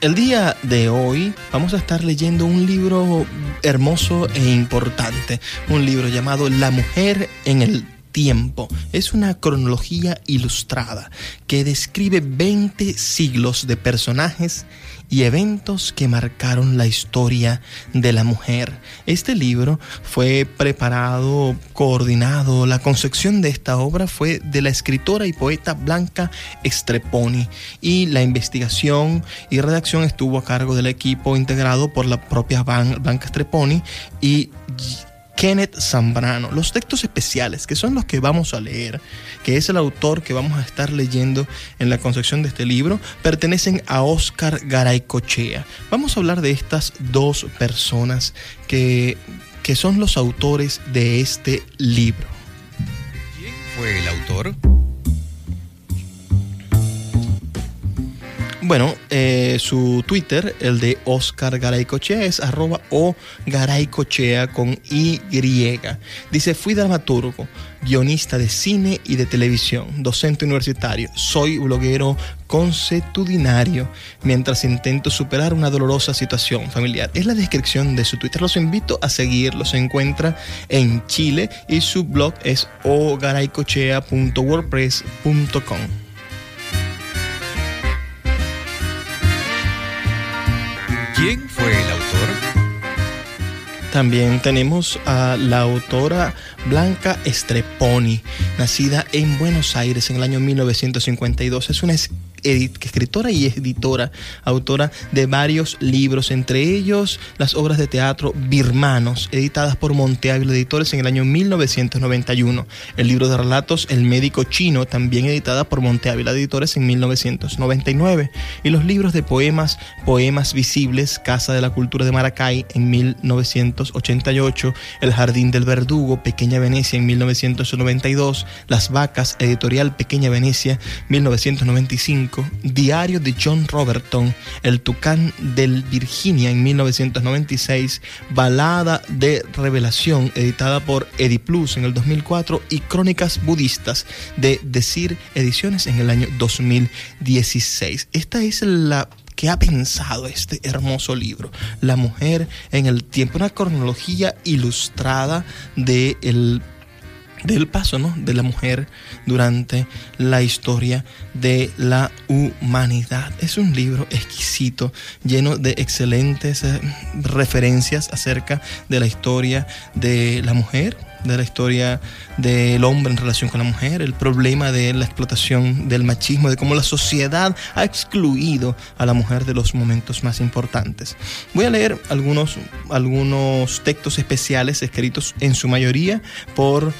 El día de hoy vamos a estar leyendo un libro hermoso e importante, un libro llamado La mujer en el tiempo. Es una cronología ilustrada que describe 20 siglos de personajes y eventos que marcaron la historia de la mujer. Este libro fue preparado, coordinado, la concepción de esta obra fue de la escritora y poeta Blanca Streponi y la investigación y redacción estuvo a cargo del equipo integrado por la propia Blanca Streponi y Kenneth Zambrano. Los textos especiales, que son los que vamos a leer, que es el autor que vamos a estar leyendo en la concepción de este libro, pertenecen a Oscar Garaycochea. Vamos a hablar de estas dos personas que, que son los autores de este libro. ¿Quién fue el autor? Bueno, eh, su Twitter, el de Oscar Garaycochea, es arroba o Garaycochea con Y. Dice, fui dramaturgo, guionista de cine y de televisión, docente universitario, soy bloguero consuetudinario mientras intento superar una dolorosa situación familiar. Es la descripción de su Twitter. Los invito a seguirlo. Se encuentra en Chile y su blog es ogaraycochea.wordpress.com. ¿Quién fue el autor? También tenemos a la autora Blanca Streponi, nacida en Buenos Aires en el año 1952. Es una escritora y editora, autora de varios libros, entre ellos las obras de teatro Birmanos, editadas por Monteávila Editores en el año 1991. El libro de relatos El médico chino, también editada por Monteávila Editores en 1999. Y los libros de poemas, Poemas Visibles, Casa de la Cultura de Maracay en 1988, El Jardín del Verdugo, Pequeña Venecia en 1992, Las Vacas, editorial Pequeña Venecia, 1995, Diario de John Roberton, El Tucán del Virginia en 1996, Balada de Revelación, editada por Ediplus en el 2004, y Crónicas Budistas de Decir Ediciones en el año 2016. Esta es la que ha pensado este hermoso libro, La mujer en el tiempo, una cronología ilustrada de el del paso ¿no? de la mujer durante la historia de la humanidad. Es un libro exquisito, lleno de excelentes eh, referencias acerca de la historia de la mujer, de la historia del hombre en relación con la mujer, el problema de la explotación del machismo, de cómo la sociedad ha excluido a la mujer de los momentos más importantes. Voy a leer algunos, algunos textos especiales escritos en su mayoría por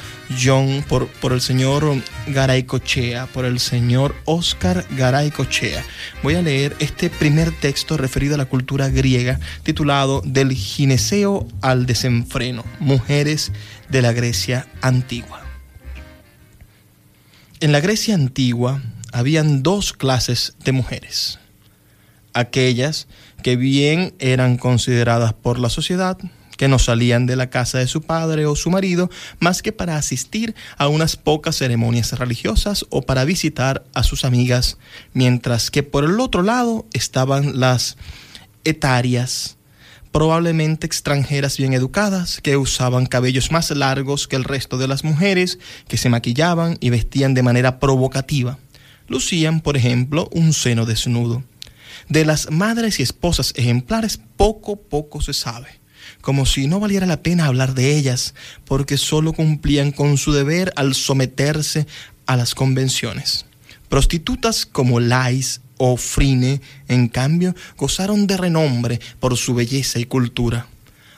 John, por, por el señor Garay Cochea, por el señor Oscar Garay Cochea. Voy a leer este primer texto referido a la cultura griega titulado Del gineceo al desenfreno, mujeres de la Grecia antigua. En la Grecia antigua habían dos clases de mujeres. Aquellas que bien eran consideradas por la sociedad, que no salían de la casa de su padre o su marido más que para asistir a unas pocas ceremonias religiosas o para visitar a sus amigas, mientras que por el otro lado estaban las etarias, probablemente extranjeras bien educadas, que usaban cabellos más largos que el resto de las mujeres, que se maquillaban y vestían de manera provocativa. Lucían, por ejemplo, un seno desnudo. De las madres y esposas ejemplares poco poco se sabe, como si no valiera la pena hablar de ellas, porque solo cumplían con su deber al someterse a las convenciones. Prostitutas como Lais o Frine, en cambio, gozaron de renombre por su belleza y cultura.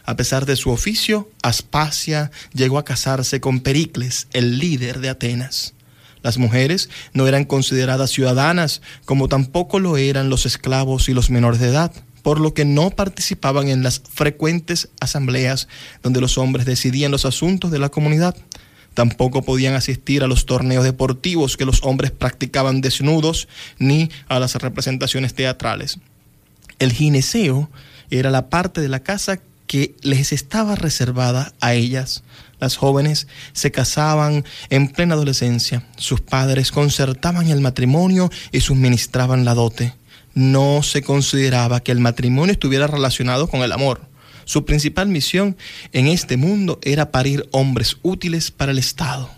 A pesar de su oficio, Aspasia llegó a casarse con Pericles, el líder de Atenas. Las mujeres no eran consideradas ciudadanas, como tampoco lo eran los esclavos y los menores de edad, por lo que no participaban en las frecuentes asambleas donde los hombres decidían los asuntos de la comunidad. Tampoco podían asistir a los torneos deportivos que los hombres practicaban desnudos, ni a las representaciones teatrales. El gineceo era la parte de la casa que les estaba reservada a ellas. Las jóvenes se casaban en plena adolescencia. Sus padres concertaban el matrimonio y suministraban la dote. no se consideraba que el matrimonio estuviera relacionado con el amor. Su principal misión en este mundo era parir hombres útiles para el Estado.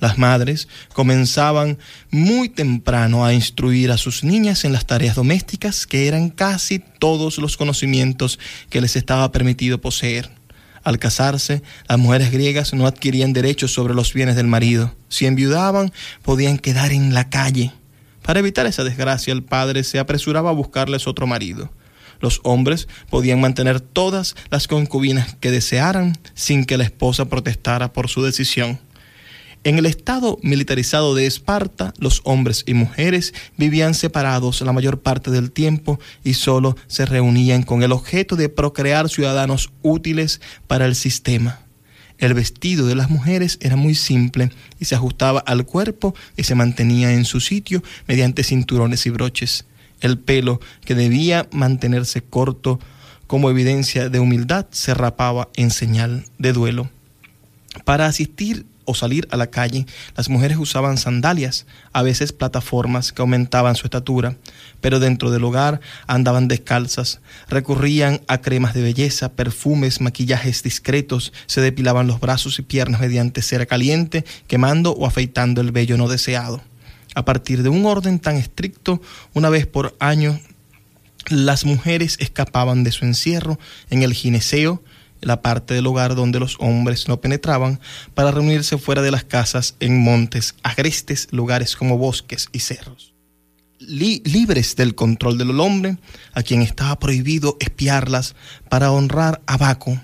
Las madres comenzaban muy temprano a instruir a sus niñas en las tareas domésticas, que eran casi todos los conocimientos que les estaba permitido poseer. Al casarse, las mujeres griegas no adquirían derechos sobre los bienes del marido. Si enviudaban, podían quedar en la calle. Para evitar esa desgracia, el padre se apresuraba a buscarles otro marido. Los hombres podían mantener todas las concubinas que desearan sin que la esposa protestara por su decisión. En el estado militarizado de Esparta, los hombres y mujeres vivían separados la mayor parte del tiempo y solo se reunían con el objeto de procrear ciudadanos útiles para el sistema. El vestido de las mujeres era muy simple y se ajustaba al cuerpo y se mantenía en su sitio mediante cinturones y broches. El pelo, que debía mantenerse corto como evidencia de humildad, se rapaba en señal de duelo. Para asistir o salir a la calle, las mujeres usaban sandalias, a veces plataformas que aumentaban su estatura, pero dentro del hogar andaban descalzas, recurrían a cremas de belleza, perfumes, maquillajes discretos, se depilaban los brazos y piernas mediante cera caliente, quemando o afeitando el vello no deseado. A partir de un orden tan estricto, una vez por año, las mujeres escapaban de su encierro en el gineceo, la parte del hogar donde los hombres no penetraban, para reunirse fuera de las casas en montes agrestes, lugares como bosques y cerros. libres del control del hombre, a quien estaba prohibido espiarlas para honrar a Baco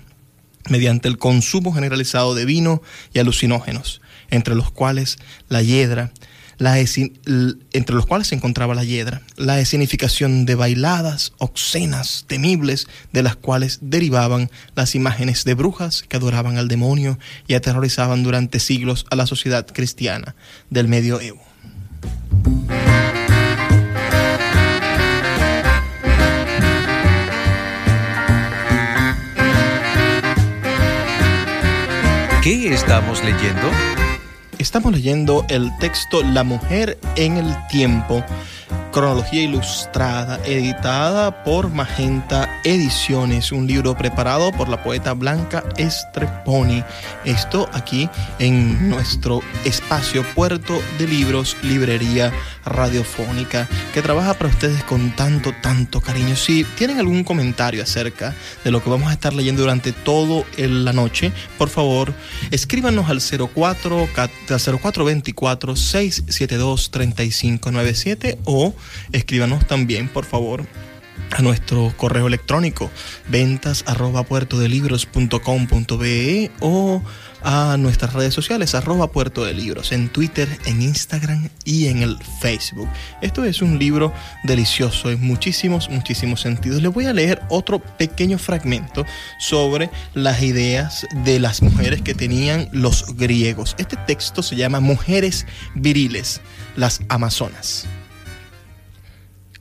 mediante el consumo generalizado de vino y alucinógenos, entre los cuales la hiedra, entre los cuales se encontraba la hiedra, la escenificación de bailadas obscenas, temibles, de las cuales derivaban las imágenes de brujas que adoraban al demonio y aterrorizaban durante siglos a la sociedad cristiana del medioevo. ¿Qué estamos leyendo? Estamos leyendo el texto La mujer en el tiempo cronología ilustrada, editada por Magenta Ediciones, un libro preparado por la poeta Blanca Estreponi. Esto aquí en nuestro espacio Puerto de Libros, Librería Radiofónica, que trabaja para ustedes con tanto, tanto cariño. Si tienen algún comentario acerca de lo que vamos a estar leyendo durante toda la noche, por favor, escríbanos al 04, 0424 672 3597 o escríbanos también, por favor, a nuestro correo electrónico ventas arroba o a nuestras redes sociales arroba puerto de libros en Twitter, en Instagram y en el Facebook. Esto es un libro delicioso en muchísimos, muchísimos sentidos. Les voy a leer otro pequeño fragmento sobre las ideas de las mujeres que tenían los griegos. Este texto se llama Mujeres Viriles, las Amazonas.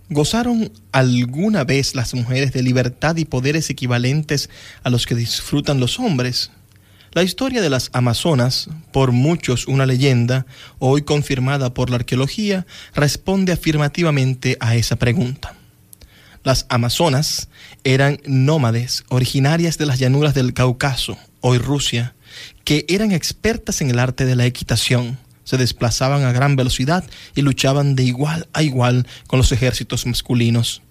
¿Gozaron alguna vez las mujeres de libertad y poderes equivalentes a los que disfrutan los hombres? La historia de las Amazonas, por muchos una leyenda, hoy confirmada por la arqueología, responde afirmativamente a esa pregunta. Las Amazonas eran nómades originarias de las llanuras del Cáucaso, hoy Rusia, que eran expertas en el arte de la equitación se desplazaban a gran velocidad y luchaban de igual a igual con los ejércitos masculinos.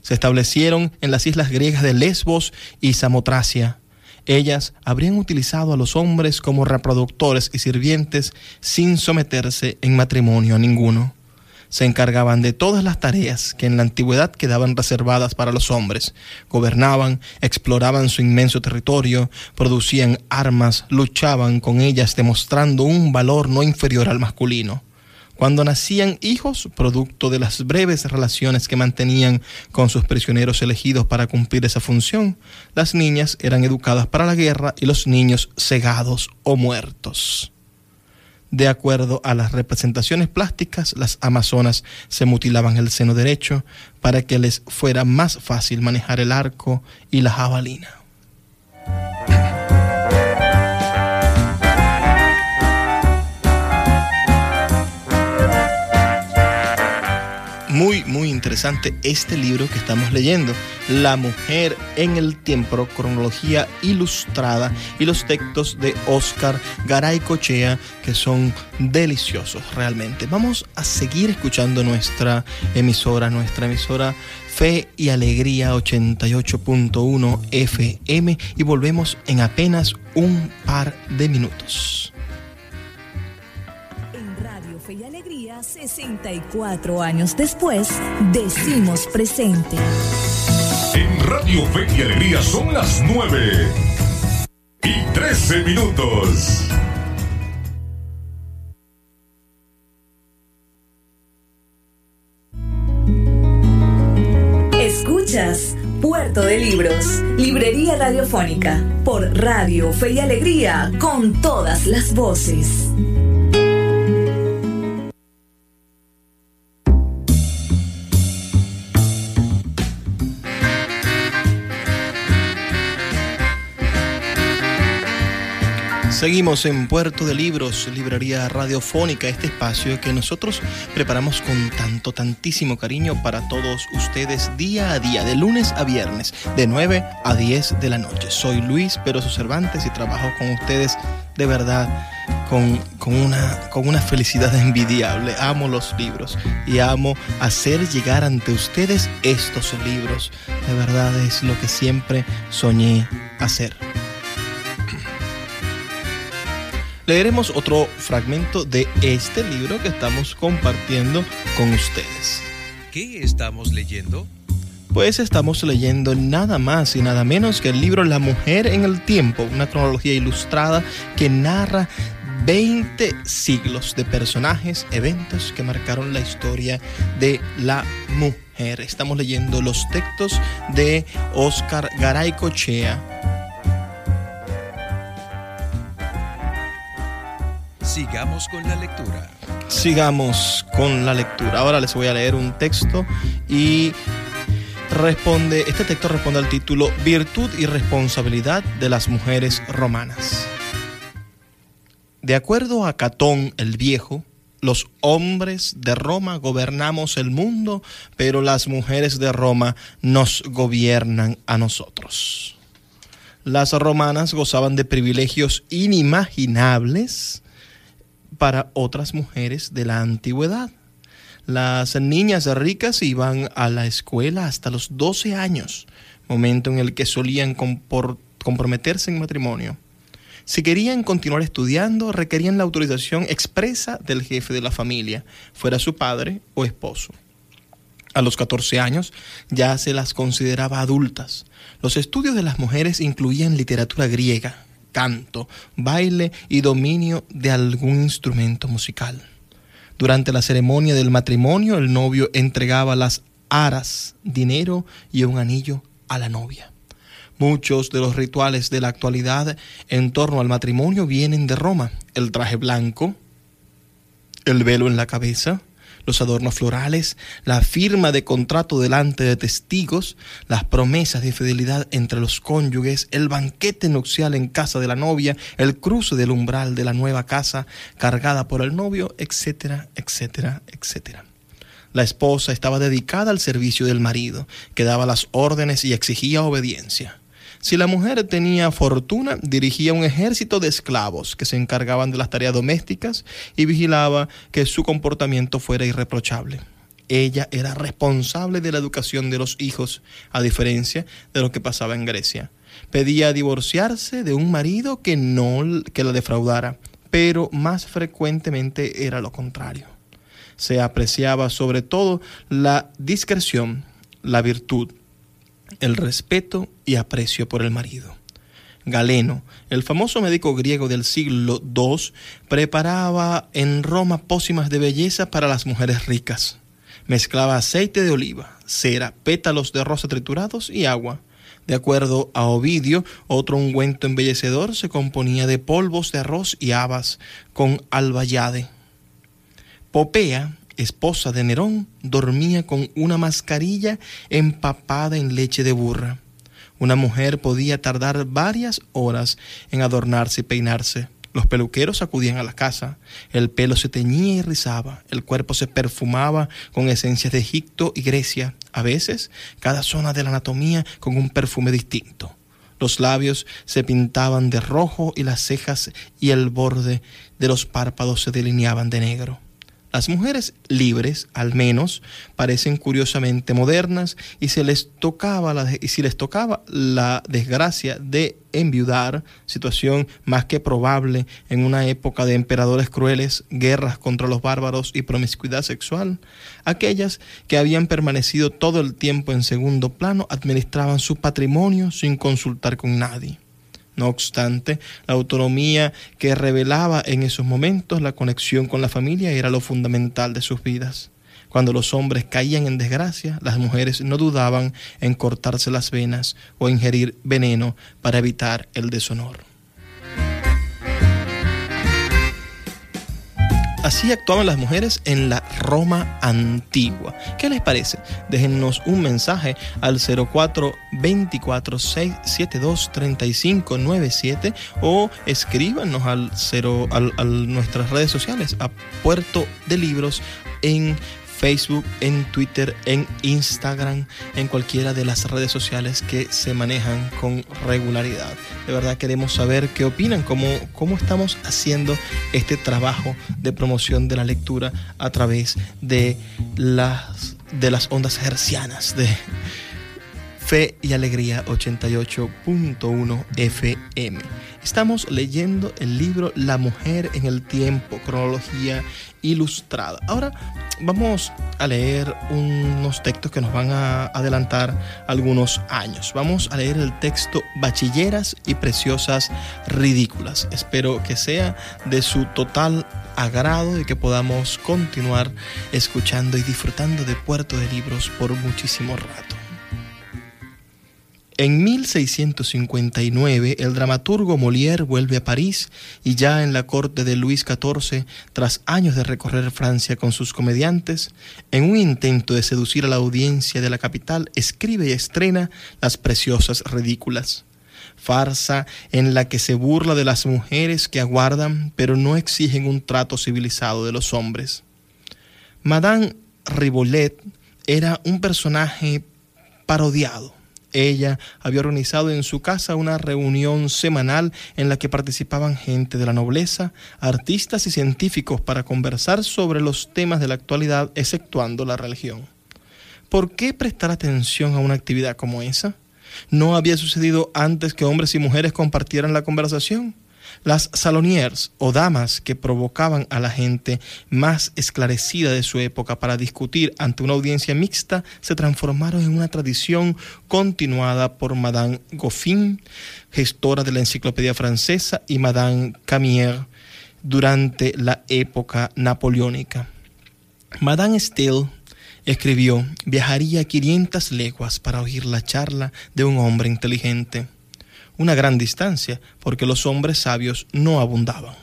Se establecieron en las islas griegas de Lesbos y Samotracia. Ellas habrían utilizado a los hombres como reproductores y sirvientes sin someterse en matrimonio a ninguno se encargaban de todas las tareas que en la antigüedad quedaban reservadas para los hombres. Gobernaban, exploraban su inmenso territorio, producían armas, luchaban con ellas demostrando un valor no inferior al masculino. Cuando nacían hijos, producto de las breves relaciones que mantenían con sus prisioneros elegidos para cumplir esa función, las niñas eran educadas para la guerra y los niños cegados o muertos. De acuerdo a las representaciones plásticas, las amazonas se mutilaban el seno derecho para que les fuera más fácil manejar el arco y la jabalina. Muy, muy interesante este libro que estamos leyendo, La mujer en el tiempo, cronología ilustrada y los textos de Oscar Garay Cochea que son deliciosos realmente. Vamos a seguir escuchando nuestra emisora, nuestra emisora Fe y Alegría 88.1 FM y volvemos en apenas un par de minutos. 64 años después, decimos presente. En Radio Fe y Alegría son las 9 y 13 minutos. Escuchas Puerto de Libros, Librería Radiofónica, por Radio Fe y Alegría, con todas las voces. Seguimos en Puerto de Libros, Librería Radiofónica, este espacio que nosotros preparamos con tanto, tantísimo cariño para todos ustedes día a día, de lunes a viernes, de 9 a 10 de la noche. Soy Luis Peroso Cervantes y trabajo con ustedes de verdad con, con, una, con una felicidad envidiable. Amo los libros y amo hacer llegar ante ustedes estos libros. De verdad es lo que siempre soñé hacer. Leeremos otro fragmento de este libro que estamos compartiendo con ustedes. ¿Qué estamos leyendo? Pues estamos leyendo nada más y nada menos que el libro La mujer en el tiempo, una cronología ilustrada que narra 20 siglos de personajes, eventos que marcaron la historia de la mujer. Estamos leyendo los textos de Oscar Garay Cochea Sigamos con la lectura. Sigamos con la lectura. Ahora les voy a leer un texto y responde, este texto responde al título Virtud y responsabilidad de las mujeres romanas. De acuerdo a Catón el Viejo, los hombres de Roma gobernamos el mundo, pero las mujeres de Roma nos gobiernan a nosotros. Las romanas gozaban de privilegios inimaginables para otras mujeres de la antigüedad. Las niñas ricas iban a la escuela hasta los 12 años, momento en el que solían comprometerse en matrimonio. Si querían continuar estudiando, requerían la autorización expresa del jefe de la familia, fuera su padre o esposo. A los 14 años ya se las consideraba adultas. Los estudios de las mujeres incluían literatura griega, canto, baile y dominio de algún instrumento musical. Durante la ceremonia del matrimonio, el novio entregaba las aras, dinero y un anillo a la novia. Muchos de los rituales de la actualidad en torno al matrimonio vienen de Roma. El traje blanco, el velo en la cabeza, los adornos florales, la firma de contrato delante de testigos, las promesas de fidelidad entre los cónyuges, el banquete nupcial en casa de la novia, el cruce del umbral de la nueva casa cargada por el novio, etcétera, etcétera, etcétera. La esposa estaba dedicada al servicio del marido, que daba las órdenes y exigía obediencia. Si la mujer tenía fortuna, dirigía un ejército de esclavos que se encargaban de las tareas domésticas y vigilaba que su comportamiento fuera irreprochable. Ella era responsable de la educación de los hijos, a diferencia de lo que pasaba en Grecia. Pedía divorciarse de un marido que no que la defraudara, pero más frecuentemente era lo contrario. Se apreciaba sobre todo la discreción, la virtud, el respeto y aprecio por el marido. Galeno, el famoso médico griego del siglo II, preparaba en Roma pócimas de belleza para las mujeres ricas. Mezclaba aceite de oliva, cera, pétalos de rosa triturados y agua. De acuerdo a Ovidio, otro ungüento embellecedor se componía de polvos de arroz y habas con albayade. Popea, esposa de Nerón, dormía con una mascarilla empapada en leche de burra. Una mujer podía tardar varias horas en adornarse y peinarse. Los peluqueros acudían a la casa, el pelo se teñía y rizaba, el cuerpo se perfumaba con esencias de Egipto y Grecia, a veces cada zona de la anatomía con un perfume distinto. Los labios se pintaban de rojo y las cejas y el borde de los párpados se delineaban de negro. Las mujeres libres, al menos, parecen curiosamente modernas y, se les tocaba la, y si les tocaba la desgracia de enviudar, situación más que probable en una época de emperadores crueles, guerras contra los bárbaros y promiscuidad sexual, aquellas que habían permanecido todo el tiempo en segundo plano administraban su patrimonio sin consultar con nadie. No obstante, la autonomía que revelaba en esos momentos la conexión con la familia era lo fundamental de sus vidas. Cuando los hombres caían en desgracia, las mujeres no dudaban en cortarse las venas o ingerir veneno para evitar el deshonor. Así actuaban las mujeres en la Roma antigua. ¿Qué les parece? Déjennos un mensaje al 04 24 672 3597 o escríbanos al, cero, al, a nuestras redes sociales, a Puerto de Libros en Facebook, en Twitter, en Instagram, en cualquiera de las redes sociales que se manejan con regularidad. De verdad queremos saber qué opinan, cómo, cómo estamos haciendo este trabajo de promoción de la lectura a través de las, de las ondas hercianas de Fe y Alegría 88.1 FM. Estamos leyendo el libro La mujer en el tiempo, cronología ilustrada. Ahora vamos a leer unos textos que nos van a adelantar algunos años. Vamos a leer el texto Bachilleras y Preciosas Ridículas. Espero que sea de su total agrado y que podamos continuar escuchando y disfrutando de Puerto de Libros por muchísimo rato. En 1659 el dramaturgo Molière vuelve a París y ya en la corte de Luis XIV, tras años de recorrer Francia con sus comediantes, en un intento de seducir a la audiencia de la capital, escribe y estrena Las Preciosas Ridículas. Farsa en la que se burla de las mujeres que aguardan pero no exigen un trato civilizado de los hombres. Madame Ribolet era un personaje parodiado ella había organizado en su casa una reunión semanal en la que participaban gente de la nobleza, artistas y científicos para conversar sobre los temas de la actualidad, exceptuando la religión. ¿Por qué prestar atención a una actividad como esa? ¿No había sucedido antes que hombres y mujeres compartieran la conversación? Las saloniers o damas que provocaban a la gente más esclarecida de su época para discutir ante una audiencia mixta se transformaron en una tradición continuada por Madame Goffin, gestora de la enciclopedia francesa, y Madame Camier durante la época napoleónica. Madame Steele escribió, viajaría 500 leguas para oír la charla de un hombre inteligente una gran distancia, porque los hombres sabios no abundaban.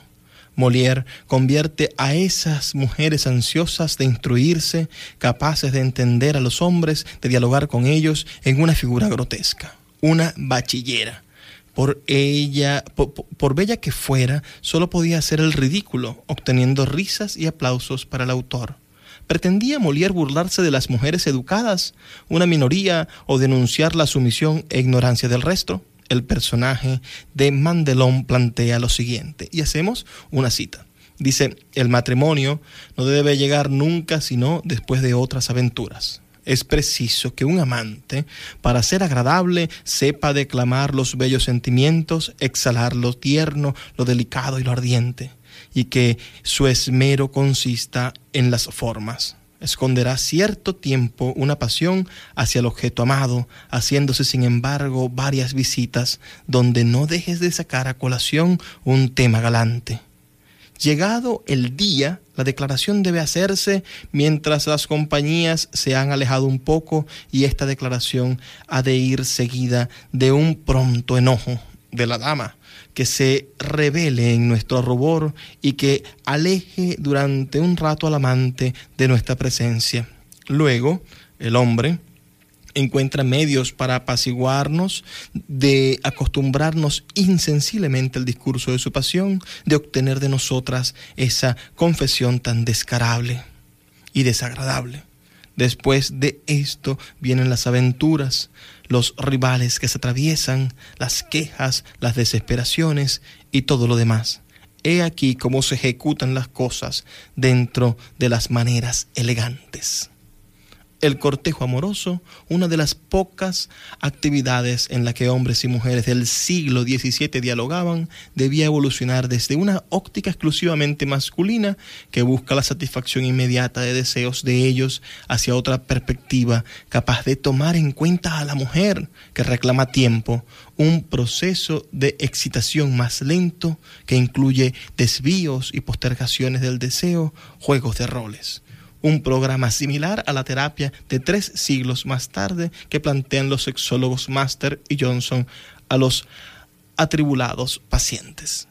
Molière convierte a esas mujeres ansiosas de instruirse, capaces de entender a los hombres, de dialogar con ellos, en una figura grotesca, una bachillera. Por ella, por, bella que fuera, solo podía hacer el ridículo, obteniendo risas y aplausos para el autor. ¿Pretendía Molière burlarse de las mujeres educadas, una minoría, o denunciar la sumisión e ignorancia del resto? El personaje de Mandelón plantea lo siguiente, y hacemos una cita. Dice, el matrimonio no debe llegar nunca sino después de otras aventuras. Es preciso que un amante, para ser agradable, sepa declamar los bellos sentimientos, exhalar lo tierno, lo delicado y lo ardiente, y que su esmero consista en las formas esconderá cierto tiempo una pasión hacia el objeto amado, haciéndose sin embargo varias visitas donde no dejes de sacar a colación un tema galante. Llegado el día, la declaración debe hacerse mientras las compañías se han alejado un poco y esta declaración ha de ir seguida de un pronto enojo de la dama que se revele en nuestro rubor y que aleje durante un rato al amante de nuestra presencia. Luego, el hombre, encuentra medios para apaciguarnos, de acostumbrarnos insensiblemente al discurso de su pasión, de obtener de nosotras esa confesión tan descarable y desagradable. Después de esto vienen las aventuras, los rivales que se atraviesan, las quejas, las desesperaciones y todo lo demás. He aquí cómo se ejecutan las cosas dentro de las maneras elegantes el cortejo amoroso, una de las pocas actividades en la que hombres y mujeres del siglo XVII dialogaban, debía evolucionar desde una óptica exclusivamente masculina que busca la satisfacción inmediata de deseos de ellos hacia otra perspectiva capaz de tomar en cuenta a la mujer que reclama tiempo, un proceso de excitación más lento que incluye desvíos y postergaciones del deseo, juegos de roles un programa similar a la terapia de tres siglos más tarde que plantean los sexólogos Master y Johnson a los atribulados pacientes.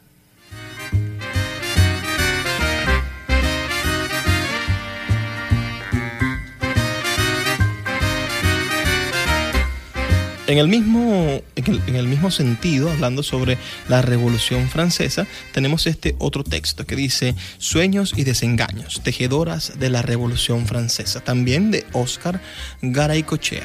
En el, mismo, en el, mismo sentido, hablando sobre la Revolución Francesa, tenemos este otro texto que dice Sueños y desengaños, tejedoras de la Revolución Francesa, también de Oscar Garay-Cochea.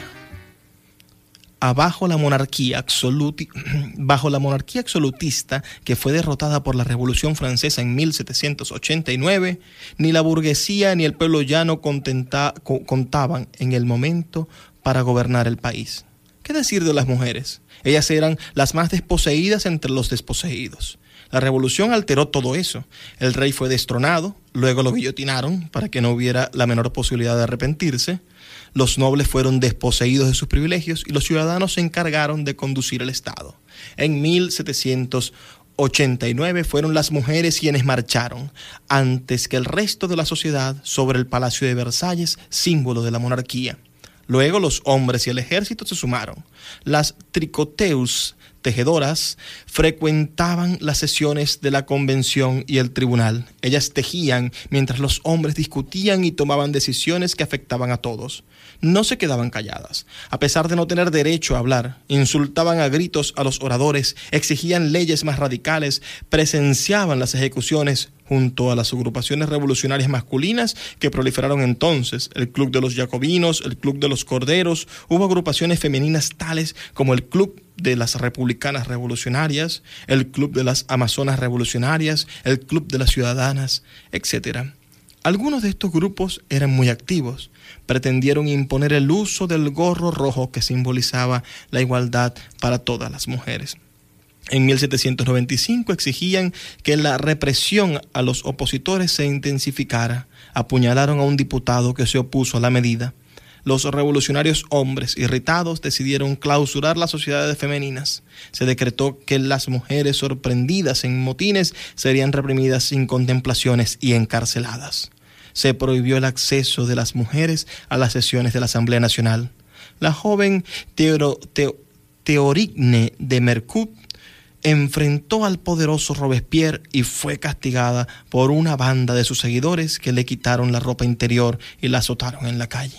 Abajo la monarquía bajo la monarquía absolutista que fue derrotada por la Revolución Francesa en 1789, ni la burguesía ni el pueblo llano contaban en el momento para gobernar el país. ¿Qué decir de las mujeres? Ellas eran las más desposeídas entre los desposeídos. La revolución alteró todo eso. El rey fue destronado, luego lo guillotinaron para que no hubiera la menor posibilidad de arrepentirse. Los nobles fueron desposeídos de sus privilegios y los ciudadanos se encargaron de conducir el Estado. En 1789 fueron las mujeres quienes marcharon, antes que el resto de la sociedad, sobre el Palacio de Versalles, símbolo de la monarquía. Luego los hombres y el ejército se sumaron. Las tricoteus tejedoras frecuentaban las sesiones de la convención y el tribunal. Ellas tejían mientras los hombres discutían y tomaban decisiones que afectaban a todos. No se quedaban calladas. A pesar de no tener derecho a hablar, insultaban a gritos a los oradores, exigían leyes más radicales, presenciaban las ejecuciones, junto a las agrupaciones revolucionarias masculinas que proliferaron entonces, el Club de los Jacobinos, el Club de los Corderos, hubo agrupaciones femeninas tales como el Club de las Republicanas Revolucionarias, el Club de las Amazonas Revolucionarias, el Club de las Ciudadanas, etc. Algunos de estos grupos eran muy activos, pretendieron imponer el uso del gorro rojo que simbolizaba la igualdad para todas las mujeres. En 1795 exigían que la represión a los opositores se intensificara. Apuñalaron a un diputado que se opuso a la medida. Los revolucionarios hombres irritados decidieron clausurar las sociedades femeninas. Se decretó que las mujeres sorprendidas en motines serían reprimidas sin contemplaciones y encarceladas. Se prohibió el acceso de las mujeres a las sesiones de la Asamblea Nacional. La joven Teorigne de Mercut enfrentó al poderoso Robespierre y fue castigada por una banda de sus seguidores que le quitaron la ropa interior y la azotaron en la calle.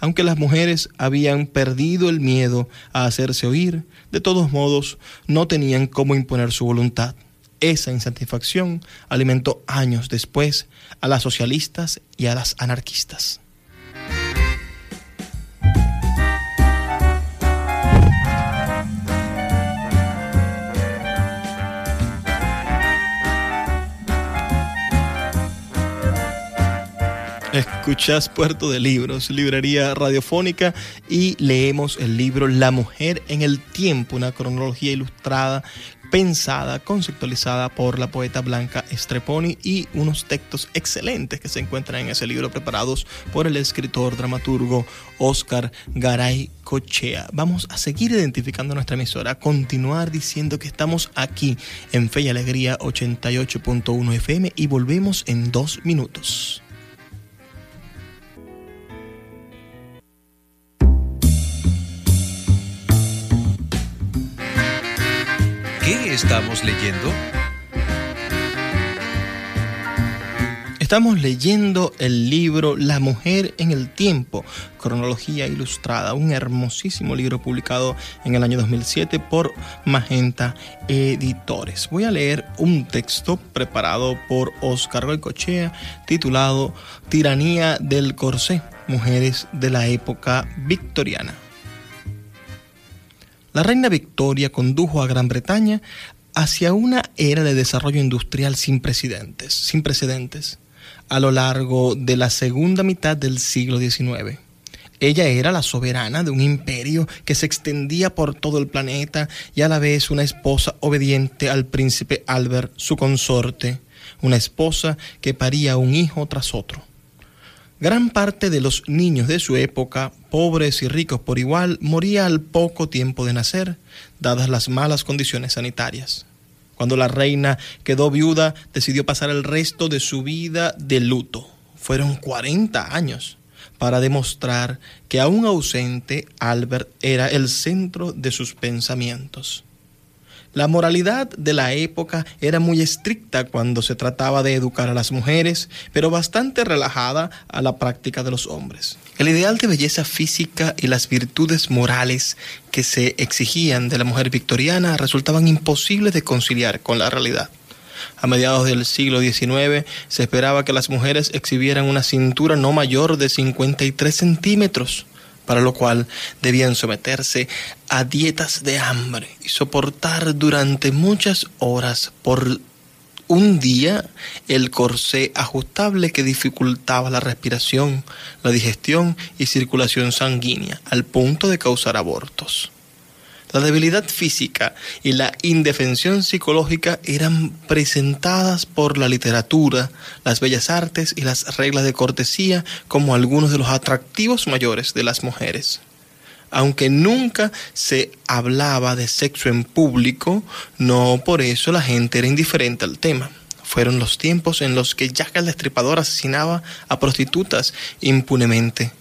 Aunque las mujeres habían perdido el miedo a hacerse oír, de todos modos no tenían cómo imponer su voluntad. Esa insatisfacción alimentó años después a las socialistas y a las anarquistas. Escuchas Puerto de Libros, librería radiofónica y leemos el libro La mujer en el tiempo, una cronología ilustrada, pensada, conceptualizada por la poeta Blanca Estreponi y unos textos excelentes que se encuentran en ese libro preparados por el escritor dramaturgo Oscar Garay Cochea. Vamos a seguir identificando nuestra emisora, continuar diciendo que estamos aquí en Fe y Alegría 88.1 FM y volvemos en dos minutos. Estamos leyendo? Estamos leyendo el libro La mujer en el tiempo, cronología ilustrada, un hermosísimo libro publicado en el año 2007 por Magenta Editores. Voy a leer un texto preparado por Oscar Goicochea titulado Tiranía del Corsé, mujeres de la época victoriana. La reina Victoria condujo a Gran Bretaña hacia una era de desarrollo industrial sin precedentes, sin precedentes a lo largo de la segunda mitad del siglo XIX. Ella era la soberana de un imperio que se extendía por todo el planeta y a la vez una esposa obediente al príncipe Albert, su consorte, una esposa que paría un hijo tras otro. Gran parte de los niños de su época, pobres y ricos por igual, moría al poco tiempo de nacer, dadas las malas condiciones sanitarias. Cuando la reina quedó viuda, decidió pasar el resto de su vida de luto. Fueron 40 años para demostrar que aún ausente, Albert era el centro de sus pensamientos. La moralidad de la época era muy estricta cuando se trataba de educar a las mujeres, pero bastante relajada a la práctica de los hombres. El ideal de belleza física y las virtudes morales que se exigían de la mujer victoriana resultaban imposibles de conciliar con la realidad. A mediados del siglo XIX se esperaba que las mujeres exhibieran una cintura no mayor de 53 centímetros, para lo cual debían someterse a dietas de hambre y soportar durante muchas horas por un día el corsé ajustable que dificultaba la respiración, la digestión y circulación sanguínea al punto de causar abortos. La debilidad física y la indefensión psicológica eran presentadas por la literatura, las bellas artes y las reglas de cortesía como algunos de los atractivos mayores de las mujeres. Aunque nunca se hablaba de sexo en público, no por eso la gente era indiferente al tema. Fueron los tiempos en los que Jack el Destripador asesinaba a prostitutas impunemente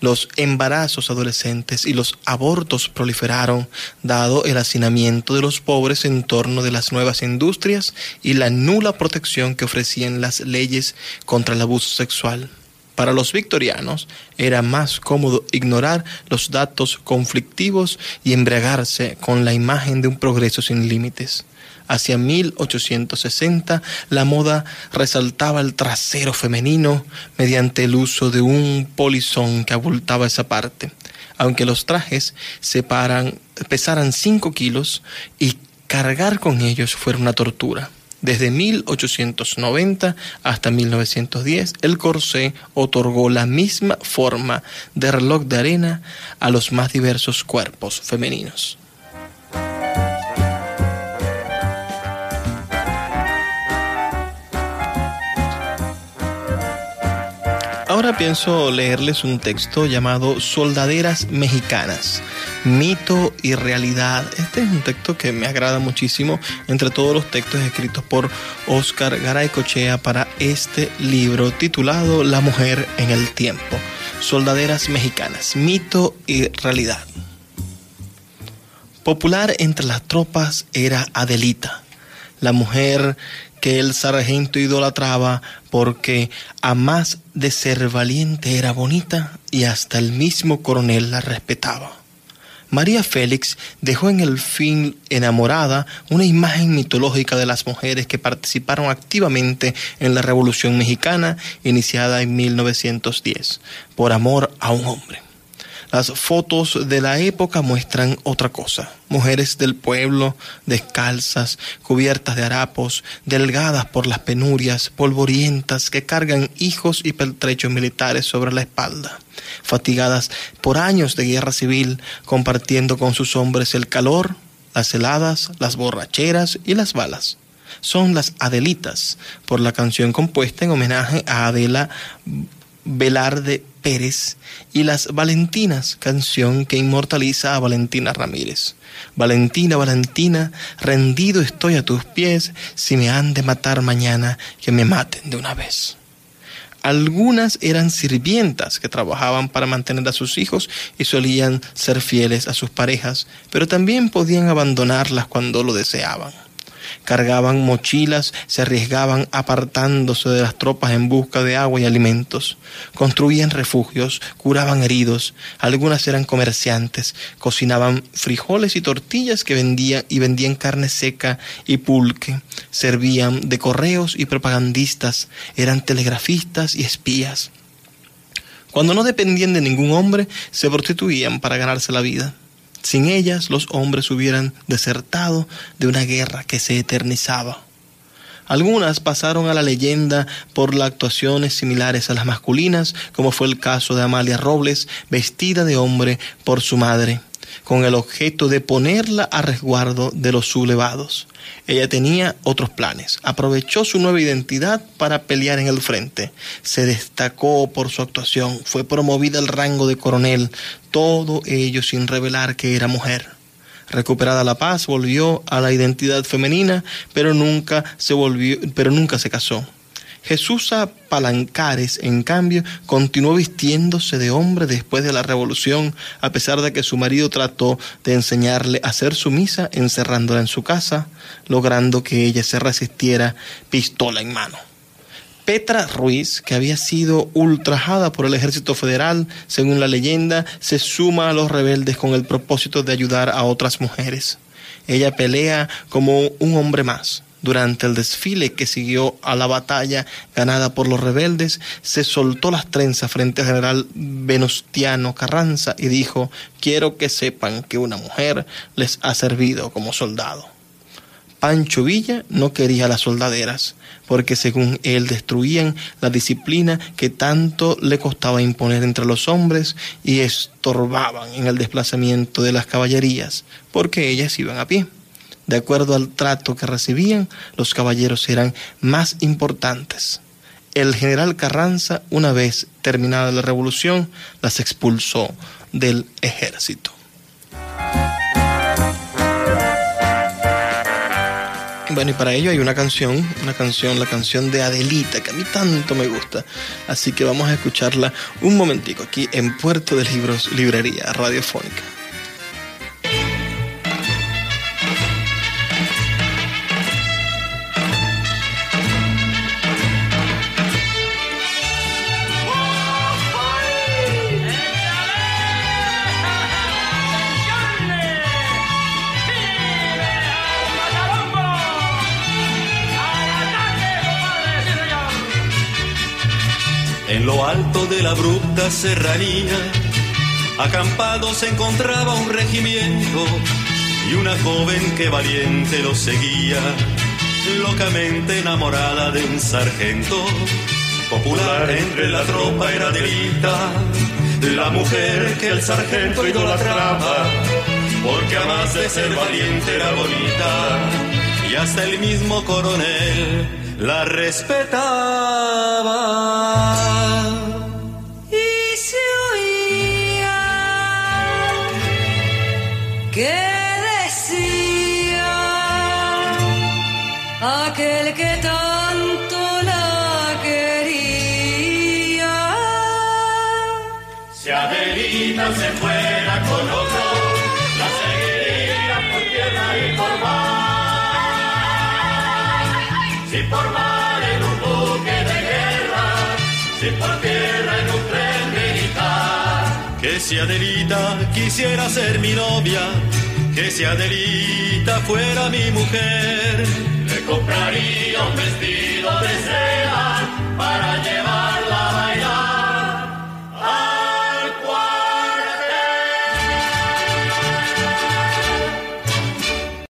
los embarazos adolescentes y los abortos proliferaron, dado el hacinamiento de los pobres en torno de las nuevas industrias y la nula protección que ofrecían las leyes contra el abuso sexual. Para los victorianos era más cómodo ignorar los datos conflictivos y embriagarse con la imagen de un progreso sin límites. Hacia 1860 la moda resaltaba el trasero femenino mediante el uso de un polizón que abultaba esa parte. Aunque los trajes pesaran 5 kilos y cargar con ellos fuera una tortura. Desde 1890 hasta 1910, el corsé otorgó la misma forma de reloj de arena a los más diversos cuerpos femeninos. Ahora pienso leerles un texto llamado Soldaderas Mexicanas, mito y realidad. Este es un texto que me agrada muchísimo entre todos los textos escritos por Oscar Garay Cochea para este libro titulado La mujer en el tiempo. Soldaderas Mexicanas, mito y realidad. Popular entre las tropas era Adelita, la mujer que el sargento idolatraba porque a más de ser valiente era bonita y hasta el mismo coronel la respetaba. María Félix dejó en el fin enamorada una imagen mitológica de las mujeres que participaron activamente en la Revolución Mexicana iniciada en 1910 por amor a un hombre. Las fotos de la época muestran otra cosa. Mujeres del pueblo, descalzas, cubiertas de harapos, delgadas por las penurias, polvorientas, que cargan hijos y pertrechos militares sobre la espalda, fatigadas por años de guerra civil, compartiendo con sus hombres el calor, las heladas, las borracheras y las balas son las Adelitas, por la canción compuesta en homenaje a Adela Velarde Pérez y Las Valentinas, canción que inmortaliza a Valentina Ramírez. Valentina, Valentina, rendido estoy a tus pies, si me han de matar mañana, que me maten de una vez. Algunas eran sirvientas que trabajaban para mantener a sus hijos y solían ser fieles a sus parejas, pero también podían abandonarlas cuando lo deseaban. Cargaban mochilas, se arriesgaban apartándose de las tropas en busca de agua y alimentos, construían refugios, curaban heridos, algunas eran comerciantes, cocinaban frijoles y tortillas que vendían y vendían carne seca y pulque, servían de correos y propagandistas, eran telegrafistas y espías. Cuando no dependían de ningún hombre, se prostituían para ganarse la vida. Sin ellas, los hombres hubieran desertado de una guerra que se eternizaba. Algunas pasaron a la leyenda por las actuaciones similares a las masculinas, como fue el caso de Amalia Robles, vestida de hombre por su madre con el objeto de ponerla a resguardo de los sublevados. Ella tenía otros planes. Aprovechó su nueva identidad para pelear en el frente. Se destacó por su actuación. Fue promovida al rango de coronel. Todo ello sin revelar que era mujer. Recuperada la paz, volvió a la identidad femenina, pero nunca se volvió, pero nunca se casó. Jesús Palancares, en cambio, continuó vistiéndose de hombre después de la revolución, a pesar de que su marido trató de enseñarle a hacer su misa encerrándola en su casa, logrando que ella se resistiera pistola en mano. Petra Ruiz, que había sido ultrajada por el ejército federal, según la leyenda, se suma a los rebeldes con el propósito de ayudar a otras mujeres. Ella pelea como un hombre más, durante el desfile que siguió a la batalla ganada por los rebeldes, se soltó las trenzas frente al general Venustiano Carranza y dijo, quiero que sepan que una mujer les ha servido como soldado. Pancho Villa no quería las soldaderas, porque según él destruían la disciplina que tanto le costaba imponer entre los hombres y estorbaban en el desplazamiento de las caballerías, porque ellas iban a pie. De acuerdo al trato que recibían, los caballeros eran más importantes. El general Carranza, una vez terminada la revolución, las expulsó del ejército. Bueno, y para ello hay una canción, una canción, la canción de Adelita, que a mí tanto me gusta. Así que vamos a escucharla un momentico aquí en Puerto de Libros, Librería Radiofónica. De la abrupta serranía, acampado se encontraba un regimiento y una joven que valiente lo seguía, locamente enamorada de un sargento. Popular entre la tropa era delita, la mujer que el sargento idolatraba, porque además de ser valiente era bonita, y hasta el mismo coronel la respetaba. Que decía aquel que tanto la quería. Si Adelita se si Adelita quisiera ser mi novia, que si Adelita fuera mi mujer, le compraría un vestido de seda para llevarla a bailar.